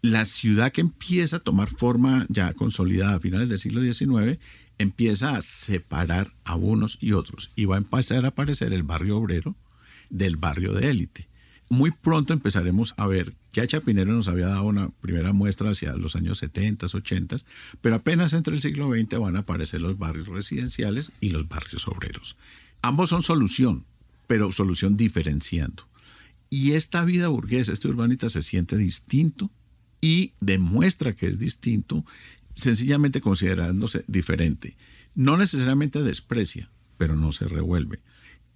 La ciudad que empieza a tomar forma ya consolidada a finales del siglo XIX empieza a separar a unos y otros y va a empezar a aparecer el barrio obrero del barrio de élite muy pronto empezaremos a ver, ya Chapinero nos había dado una primera muestra hacia los años 70, 80, pero apenas entre el siglo XX van a aparecer los barrios residenciales y los barrios obreros. Ambos son solución, pero solución diferenciando. Y esta vida burguesa, este urbanita se siente distinto y demuestra que es distinto sencillamente considerándose diferente. No necesariamente desprecia, pero no se revuelve.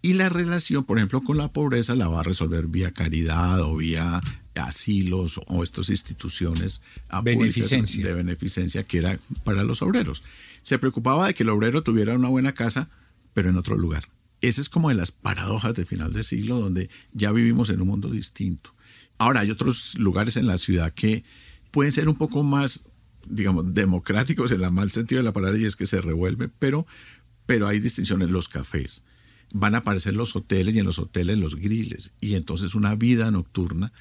Y la relación, por ejemplo, con la pobreza la va a resolver vía caridad o vía asilos o estas instituciones beneficencia. de beneficencia que era para los obreros. Se preocupaba de que el obrero tuviera una buena casa, pero en otro lugar. Esa es como de las paradojas del final del siglo, donde ya vivimos en un mundo distinto. Ahora, hay otros lugares en la ciudad que pueden ser un poco más, digamos, democráticos en el mal sentido de la palabra, y es que se revuelve, pero, pero hay distinciones. Los cafés van a aparecer los hoteles y en los hoteles los griles. Y entonces una vida nocturna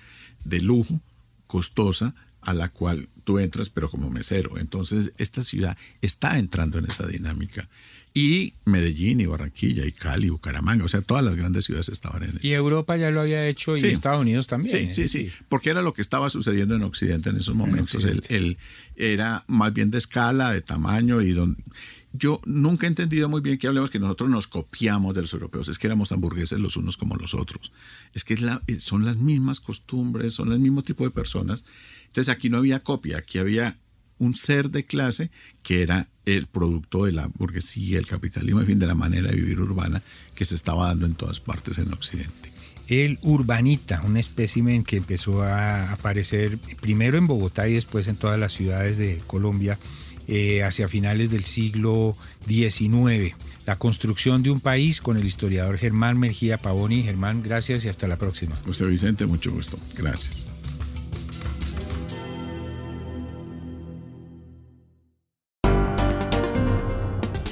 de lujo, costosa, a la cual tú entras pero como mesero. Entonces esta ciudad está entrando en esa dinámica. Y Medellín y Barranquilla y Cali, Bucaramanga, o sea, todas las grandes ciudades estaban en eso. Y Europa ya lo había hecho y Estados Unidos también. Sí, sí, sí, porque era lo que estaba sucediendo en Occidente en esos momentos. el, era más bien de escala, de tamaño y donde yo nunca he entendido muy bien que hablemos que nosotros nos copiamos de los europeos, es que éramos tan burgueses los unos como los otros, es que eh, son las mismas costumbres, son el mismo tipo de personas. Entonces aquí no había copia, aquí había un ser de clase que era el producto de la burguesía, el capitalismo, en fin, de la manera de vivir urbana que se estaba dando en todas partes en Occidente. El urbanita, un espécimen que empezó a aparecer primero en Bogotá y después en todas las ciudades de Colombia eh, hacia finales del siglo XIX. La construcción de un país con el historiador Germán Mergía Pavoni. Germán, gracias y hasta la próxima. José Vicente, mucho gusto. Gracias.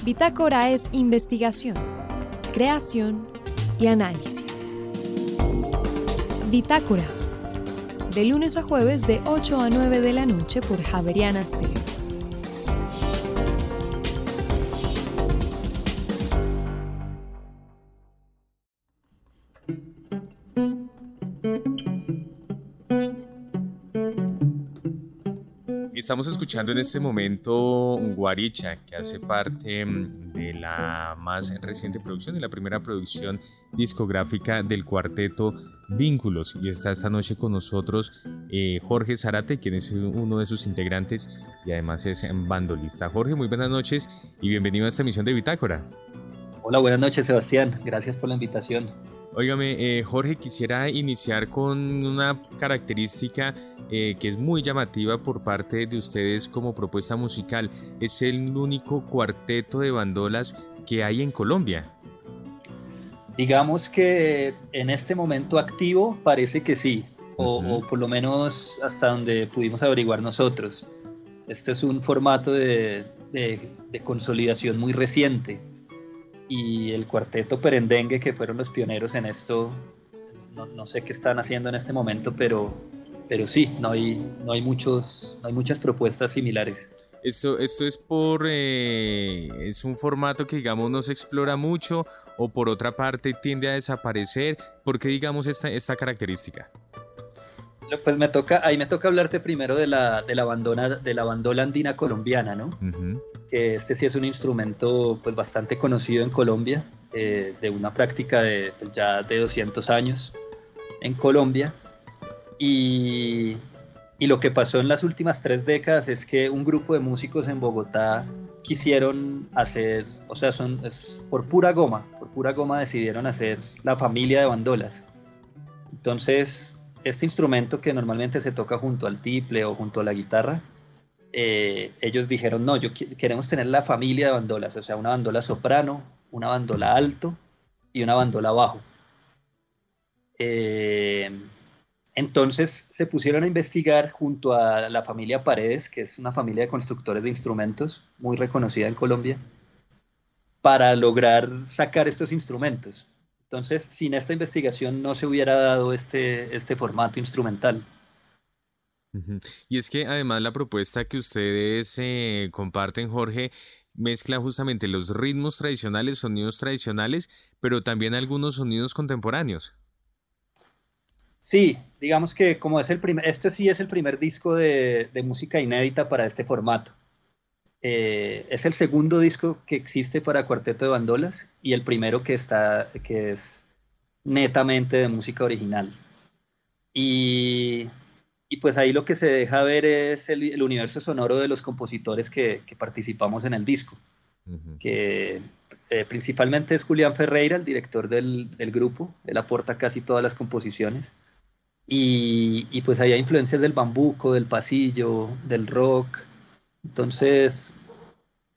Bitácora es investigación, creación y análisis. Bitácora. De lunes a jueves de 8 a 9 de la noche por Javeriana Stereo. Estamos escuchando en este momento Guaricha, que hace parte mm, de la más reciente producción, de la primera producción discográfica del cuarteto Vínculos. Y está esta noche con nosotros eh, Jorge Zarate, quien es uno de sus integrantes y además es bandolista. Jorge, muy buenas noches y bienvenido a esta emisión de Bitácora. Hola, buenas noches Sebastián, gracias por la invitación. Óigame, eh, Jorge, quisiera iniciar con una característica eh, que es muy llamativa por parte de ustedes como propuesta musical. Es el único cuarteto de bandolas que hay en Colombia. Digamos que en este momento activo parece que sí, o, por lo menos hasta donde pudimos averiguar nosotros. Este es un formato de consolidación muy reciente y el cuarteto Perendengue, que fueron los pioneros en esto, no, sé qué están haciendo en este momento, pero, pero sí, no hay, no, hay muchos, no hay muchas propuestas similares. Esto, esto es por, eh, es un formato que digamos no se explora mucho o por otra parte tiende a desaparecer. ¿Por qué digamos esta, esta característica? Pues me toca, ahí me toca hablarte primero de la, de la, bandona, de la bandola andina colombiana, ¿no? Que este sí es un instrumento pues bastante conocido en Colombia, eh, de una práctica de pues, ya de 200 años en Colombia. Y, y lo que pasó en las últimas tres décadas es que un grupo de músicos en Bogotá quisieron hacer, o sea, son por pura goma, por pura goma decidieron hacer la familia de bandolas. Entonces este instrumento que normalmente se toca junto al tiple o junto a la guitarra, eh, ellos dijeron, no, yo queremos tener la familia de bandolas, o sea, una bandola soprano, una bandola alto y una bandola bajo. Eh, entonces se pusieron a investigar junto a la familia Paredes, que es una familia de constructores de instrumentos muy reconocida en Colombia, para lograr sacar estos instrumentos. Entonces, sin esta investigación no se hubiera dado este, este formato instrumental. Y es que además la propuesta que ustedes eh, comparten, Jorge, mezcla justamente los ritmos tradicionales, sonidos tradicionales, pero también algunos sonidos contemporáneos. Sí, digamos que como es el primer, este sí es el primer disco de música inédita para este formato. Eh, es el segundo disco que existe para Cuarteto de Bandolas y el primero que, está, que es netamente de música original. Y, pues ahí lo que se deja ver es el, universo sonoro de los compositores que, participamos en el disco, que eh, principalmente es Julián Ferreira, el director del, grupo, él aporta casi todas las composiciones. Y, y, pues ahí hay influencias del bambuco, del pasillo, del rock, entonces,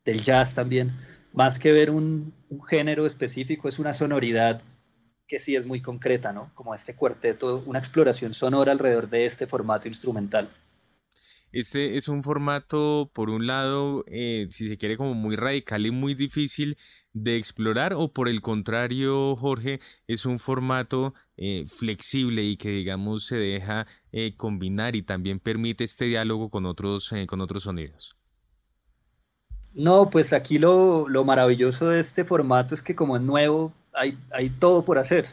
del jazz también, más que ver un, género específico, es una sonoridad que sí es muy concreta, ¿no? Como este cuarteto, una exploración sonora alrededor de este formato instrumental. Este es un formato, por un lado, eh, si se quiere, como muy radical y muy difícil de explorar, o por el contrario, Jorge, es un formato eh, flexible y que, digamos, se deja eh, combinar y también permite este diálogo con otros, con otros sonidos. No, pues aquí lo, maravilloso de este formato es que como es nuevo, hay, hay todo por hacer.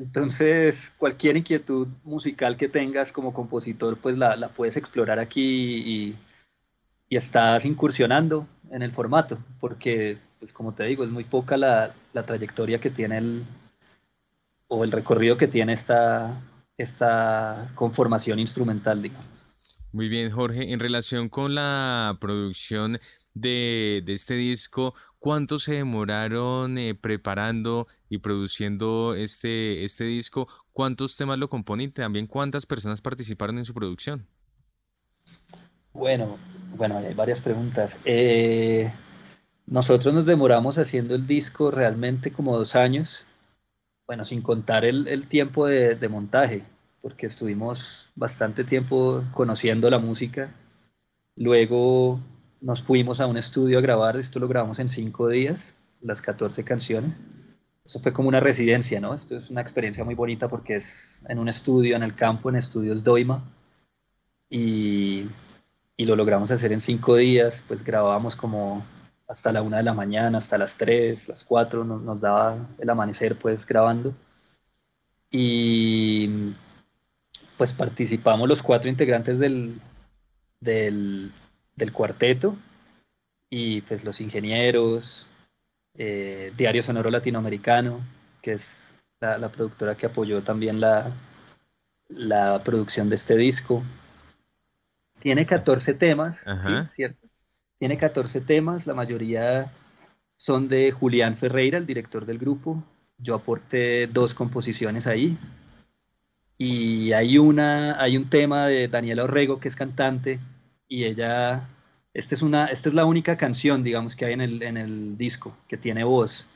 Entonces, cualquier inquietud musical que tengas como compositor, pues la, puedes explorar aquí y, estás incursionando en el formato, porque, pues como te digo, es muy poca la, trayectoria que tiene el, o el recorrido que tiene esta, esta conformación instrumental, digamos. Muy bien, Jorge. En relación con la producción de, este disco, ¿cuánto se demoraron eh, preparando y produciendo este, este disco? ¿Cuántos temas lo componen? También cuántas personas participaron en su producción. Bueno, bueno, hay varias preguntas. Eh, nosotros nos demoramos haciendo el disco realmente como dos años, bueno, sin contar el, tiempo de, de, montaje, porque estuvimos bastante tiempo conociendo la música. Luego nos fuimos a un estudio a grabar, esto lo grabamos en cinco días, las 14 canciones. Eso fue como una residencia, ¿no? Esto es una experiencia muy bonita porque es en un estudio, en el campo, en estudios Doima. Y, y lo logramos hacer en cinco días, pues grabábamos como hasta la una de la mañana, hasta las tres, las cuatro, nos, nos daba el amanecer pues grabando. Y pues participamos los cuatro integrantes del, del, del cuarteto y pues los ingenieros, eh, Diario Sonoro Latinoamericano, que es la, productora que apoyó también la, la, producción de este disco. Tiene 14 temas, ¿sí? ¿cierto? Tiene 14 temas, la mayoría son de Julián Ferreira, el director del grupo, yo aporté dos composiciones ahí. Y hay, una, hay un tema de Daniela Orrego, que es cantante, y ella, esta es, una, esta es la única canción, digamos, que hay en el, en el disco, que tiene voz.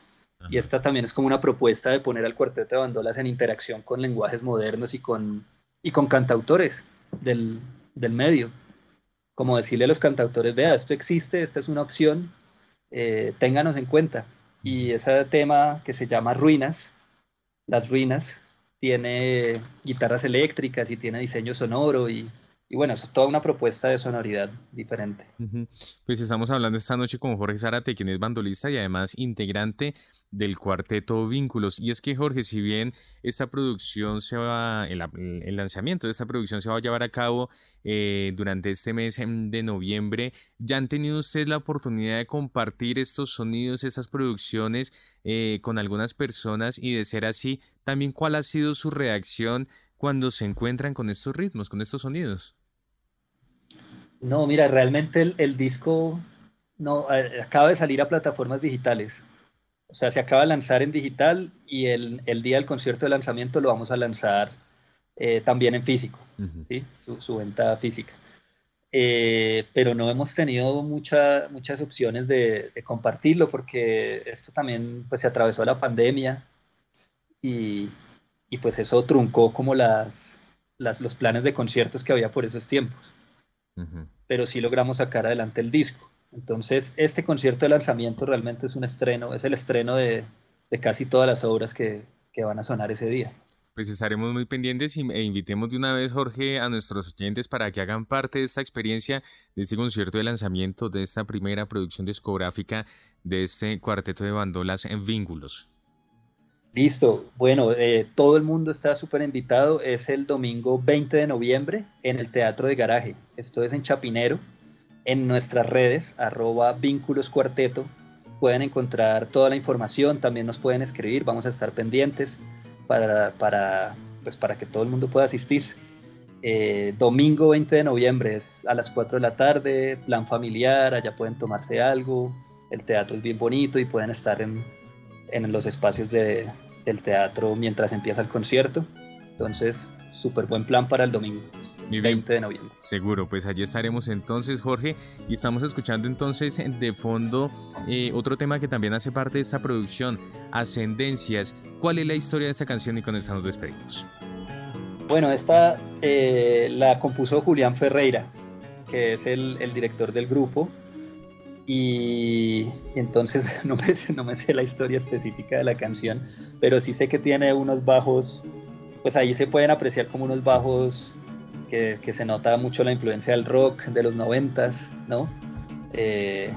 Y esta también es como una propuesta de poner al cuarteto de bandolas en interacción con lenguajes modernos y con, y con cantautores del, del medio. Como decirle a los cantautores, vea, esto existe, esta es una opción, eh, ténganos en cuenta. Y ese tema que se llama Ruinas, Las Ruinas, tiene guitarras eléctricas y tiene diseño sonoro y y bueno, es toda una propuesta de sonoridad diferente. Pues estamos hablando esta noche con Jorge Zárate, quien es bandolista y además integrante del cuarteto Vínculos. Y es que Jorge, si bien esta producción se va, el, lanzamiento de esta producción se va a llevar a cabo eh, durante este mes de noviembre, ¿ya han tenido ustedes la oportunidad de compartir estos sonidos, estas producciones eh, con algunas personas? Y de ser así, también cuál ha sido su reacción cuando se encuentran con estos ritmos, con estos sonidos? No, mira, realmente el, disco no, acaba de salir a plataformas digitales. O sea, se acaba de lanzar en digital y el, día del concierto de lanzamiento lo vamos a lanzar eh, también en físico, ¿sí? su, venta física. Eh, pero no hemos tenido muchas opciones de, de, compartirlo porque esto también pues, se atravesó la pandemia y, y pues eso truncó como las, los planes de conciertos que había por esos tiempos. Pero sí logramos sacar adelante el disco. Entonces, este concierto de lanzamiento realmente es un estreno, es el estreno de, casi todas las obras que, van a sonar ese día. Pues estaremos muy pendientes e invitemos de una vez, Jorge, a nuestros oyentes para que hagan parte de esta experiencia, de este concierto de lanzamiento, de esta primera producción discográfica de este cuarteto de bandolas en vínculos. Listo, bueno, eh, todo el mundo está súper invitado. Es el domingo 20 de noviembre en el Teatro de Garaje. Esto es en Chapinero. En nuestras redes, arroba vínculos cuarteto, pueden encontrar toda la información. También nos pueden escribir. Vamos a estar pendientes para, para, pues para que todo el mundo pueda asistir. Eh, domingo 20 de noviembre es a las 4 de la tarde, plan familiar, allá pueden tomarse algo. El teatro es bien bonito y pueden estar en, en los espacios de, del teatro mientras empieza el concierto. Entonces, súper buen plan para el domingo. 20 de noviembre. Seguro, pues allí estaremos entonces, Jorge. Y estamos escuchando entonces de fondo eh, otro tema que también hace parte de esta producción, Ascendencias. ¿Cuál es la historia de esta canción y con esta nos despedimos? Bueno, esta eh, la compuso Julián Ferreira, que es el, el director del grupo. Y, entonces no me, no me sé la historia específica de la canción, pero sí sé que tiene unos bajos, pues ahí se pueden apreciar como unos bajos que, que se nota mucho la influencia del rock de los noventas, ¿no? Eh,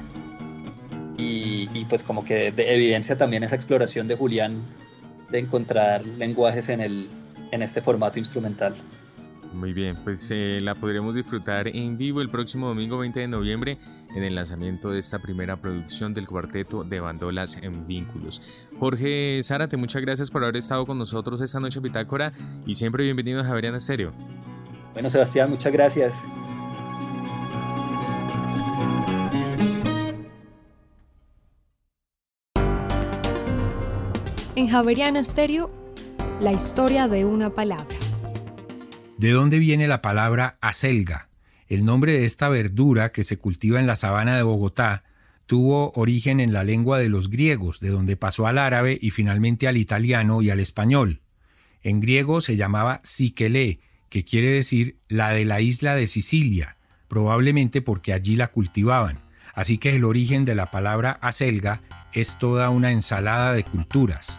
y, y, pues como que evidencia también esa exploración de Julián de encontrar lenguajes en, el, en este formato instrumental. Muy bien, pues eh, la podremos disfrutar en vivo el próximo domingo 20 de noviembre en el lanzamiento de esta primera producción del cuarteto de bandolas en vínculos. Jorge Zárate, muchas gracias por haber estado con nosotros esta noche en Bitácora y siempre bienvenido a Javeriana Estéreo. Bueno, Sebastián, muchas gracias. En Javeriana Estéreo, la historia de una palabra. ¿De dónde viene la palabra acelga? El nombre de esta verdura que se cultiva en la sabana de Bogotá tuvo origen en la lengua de los griegos, de donde pasó al árabe y finalmente al italiano y al español. En griego se llamaba Sikele, que quiere decir la de la isla de Sicilia, probablemente porque allí la cultivaban. Así que el origen de la palabra acelga es toda una ensalada de culturas.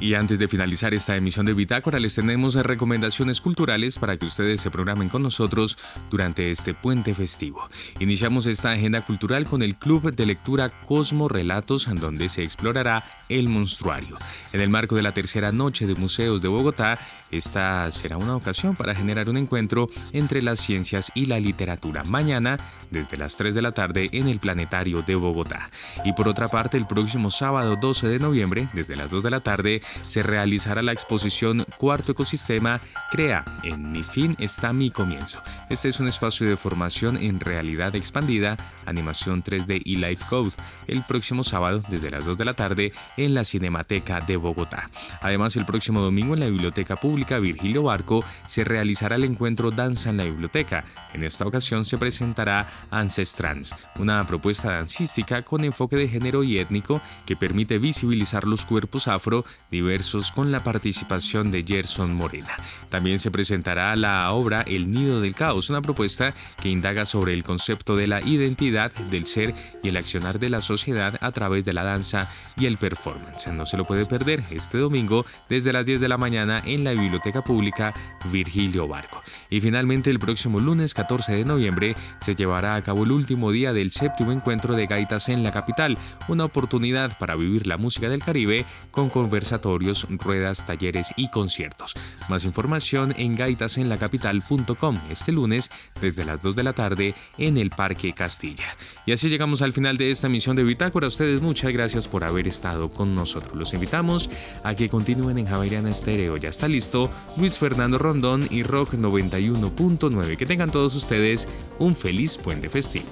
Y antes de finalizar esta emisión de Bitácora, les tenemos recomendaciones culturales para que ustedes se programen con nosotros durante este puente festivo. Iniciamos esta agenda cultural con el Club de Lectura Cosmo Relatos, en donde se explorará el monstruario. En el marco de la tercera noche de museos de Bogotá, esta será una ocasión para generar un encuentro entre las ciencias y la literatura mañana desde las 3 de la tarde en el Planetario de Bogotá. Y por otra parte, el próximo sábado 12 de noviembre, desde las 2 de la tarde, se realizará la exposición Cuarto Ecosistema Crea, en mi fin está mi comienzo. Este es un espacio de formación en realidad expandida, animación 3D y Life Code, el próximo sábado desde las 2 de la tarde en la Cinemateca de Bogotá. Además, el próximo domingo en la Biblioteca Pública Virgilio Barco se realizará el encuentro Danza en la Biblioteca. En esta ocasión se presentará Ancestrans, una propuesta dancística con enfoque de género y étnico que permite visibilizar los cuerpos afro diversos con la participación de Gerson Morena. También se presentará la obra El Nido del Caos, una propuesta que indaga sobre el concepto de la identidad del ser y el accionar de la sociedad a través de la danza y el performance. No se lo puede perder este domingo desde las 10 de la mañana en la Biblioteca Pública Virgilio Barco. Y finalmente el próximo lunes 14 de noviembre se llevará a cabo el último día del séptimo encuentro de gaitas en la capital, una oportunidad para vivir la música del Caribe con conversatorios, ruedas, talleres y conciertos. Más información en gaitasenlacapital.com este lunes desde las 2 de la tarde en el Parque Castilla. Y así llegamos al final de esta emisión de Bitácora. A ustedes muchas gracias por haber estado con nosotros. Los invitamos a que continúen en Javeriana Estéreo. Ya está listo Luis Fernando Rondón y Rock 91.9. Que tengan todos ustedes un feliz puente festivo.